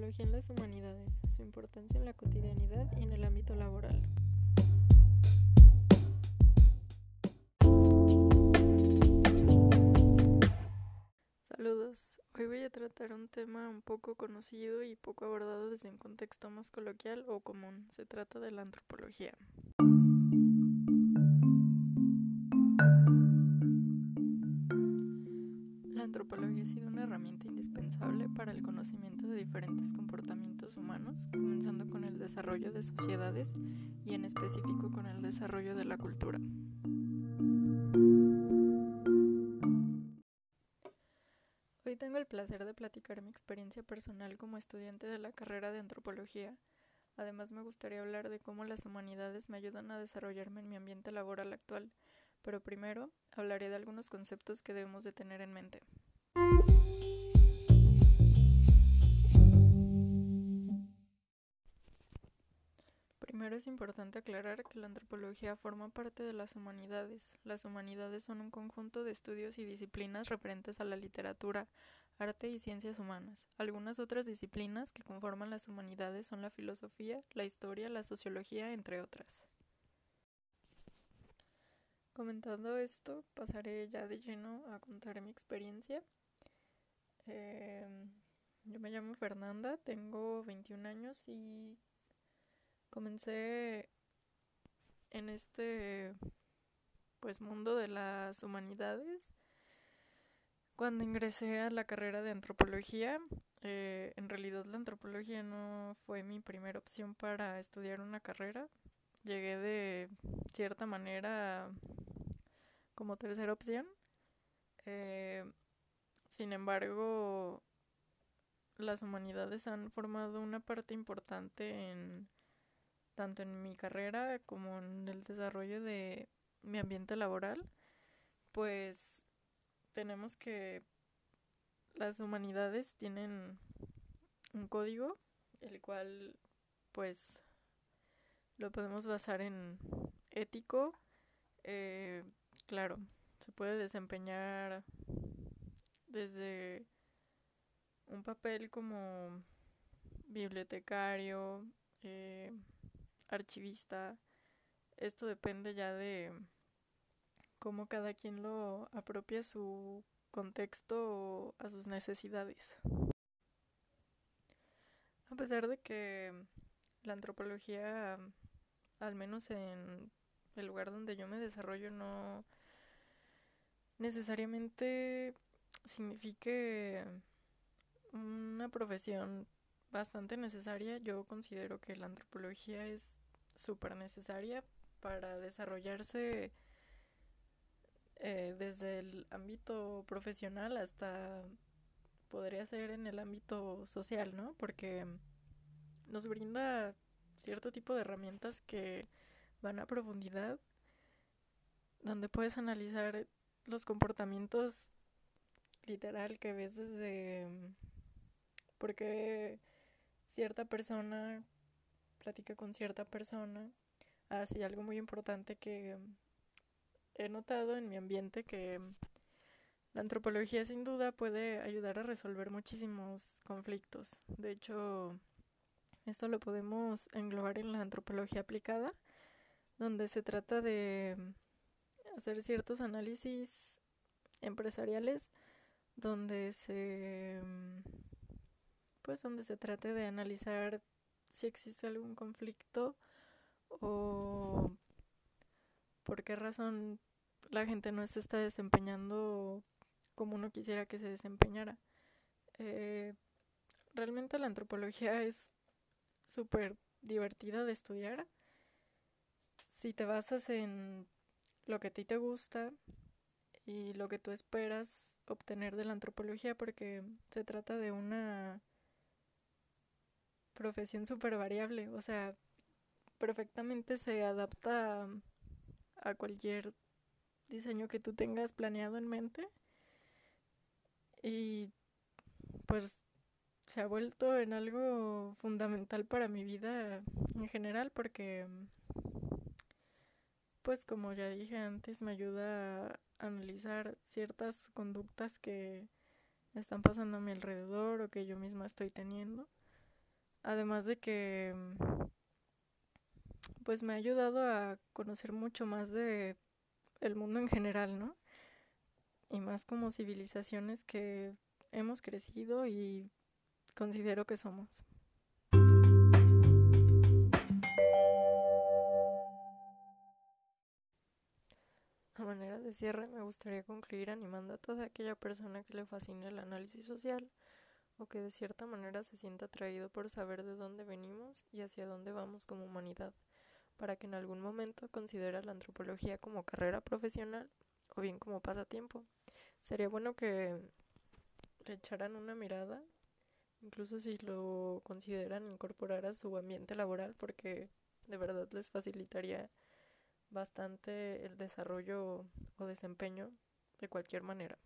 en las humanidades, su importancia en la cotidianidad y en el ámbito laboral. Saludos, hoy voy a tratar un tema un poco conocido y poco abordado desde un contexto más coloquial o común. Se trata de la antropología. La antropología ha sido una herramienta indispensable para el conocimiento diferentes comportamientos humanos, comenzando con el desarrollo de sociedades y en específico con el desarrollo de la cultura. Hoy tengo el placer de platicar mi experiencia personal como estudiante de la carrera de antropología. Además me gustaría hablar de cómo las humanidades me ayudan a desarrollarme en mi ambiente laboral actual, pero primero hablaré de algunos conceptos que debemos de tener en mente. Es importante aclarar que la antropología forma parte de las humanidades. Las humanidades son un conjunto de estudios y disciplinas referentes a la literatura, arte y ciencias humanas. Algunas otras disciplinas que conforman las humanidades son la filosofía, la historia, la sociología, entre otras. Comentando esto, pasaré ya de lleno a contar mi experiencia. Eh, yo me llamo Fernanda, tengo 21 años y comencé en este pues mundo de las humanidades cuando ingresé a la carrera de antropología. Eh, en realidad la antropología no fue mi primera opción para estudiar una carrera. Llegué de cierta manera como tercera opción. Eh, sin embargo, las humanidades han formado una parte importante en tanto en mi carrera como en el desarrollo de mi ambiente laboral, pues tenemos que las humanidades tienen un código, el cual pues lo podemos basar en ético, eh, claro, se puede desempeñar desde un papel como bibliotecario, eh, archivista. Esto depende ya de cómo cada quien lo apropia a su contexto o a sus necesidades. A pesar de que la antropología, al menos en el lugar donde yo me desarrollo, no necesariamente signifique una profesión bastante necesaria, yo considero que la antropología es súper necesaria para desarrollarse eh, desde el ámbito profesional hasta podría ser en el ámbito social, ¿no? Porque nos brinda cierto tipo de herramientas que van a profundidad, donde puedes analizar los comportamientos literal que ves desde por qué cierta persona platica con cierta persona. Así, algo muy importante que he notado en mi ambiente que la antropología sin duda puede ayudar a resolver muchísimos conflictos. De hecho, esto lo podemos englobar en la antropología aplicada, donde se trata de hacer ciertos análisis empresariales donde se pues donde se trate de analizar si existe algún conflicto o por qué razón la gente no se está desempeñando como uno quisiera que se desempeñara. Eh, realmente la antropología es súper divertida de estudiar. Si te basas en lo que a ti te gusta y lo que tú esperas obtener de la antropología, porque se trata de una profesión súper variable, o sea, perfectamente se adapta a cualquier diseño que tú tengas planeado en mente. Y pues se ha vuelto en algo fundamental para mi vida en general porque pues como ya dije antes me ayuda a analizar ciertas conductas que están pasando a mi alrededor o que yo misma estoy teniendo Además de que pues me ha ayudado a conocer mucho más de el mundo en general, ¿no? Y más como civilizaciones que hemos crecido y considero que somos. A manera de cierre, me gustaría concluir animando a toda aquella persona que le fascine el análisis social o que de cierta manera se sienta atraído por saber de dónde venimos y hacia dónde vamos como humanidad, para que en algún momento considere la antropología como carrera profesional o bien como pasatiempo. Sería bueno que le echaran una mirada, incluso si lo consideran incorporar a su ambiente laboral, porque de verdad les facilitaría bastante el desarrollo o desempeño de cualquier manera.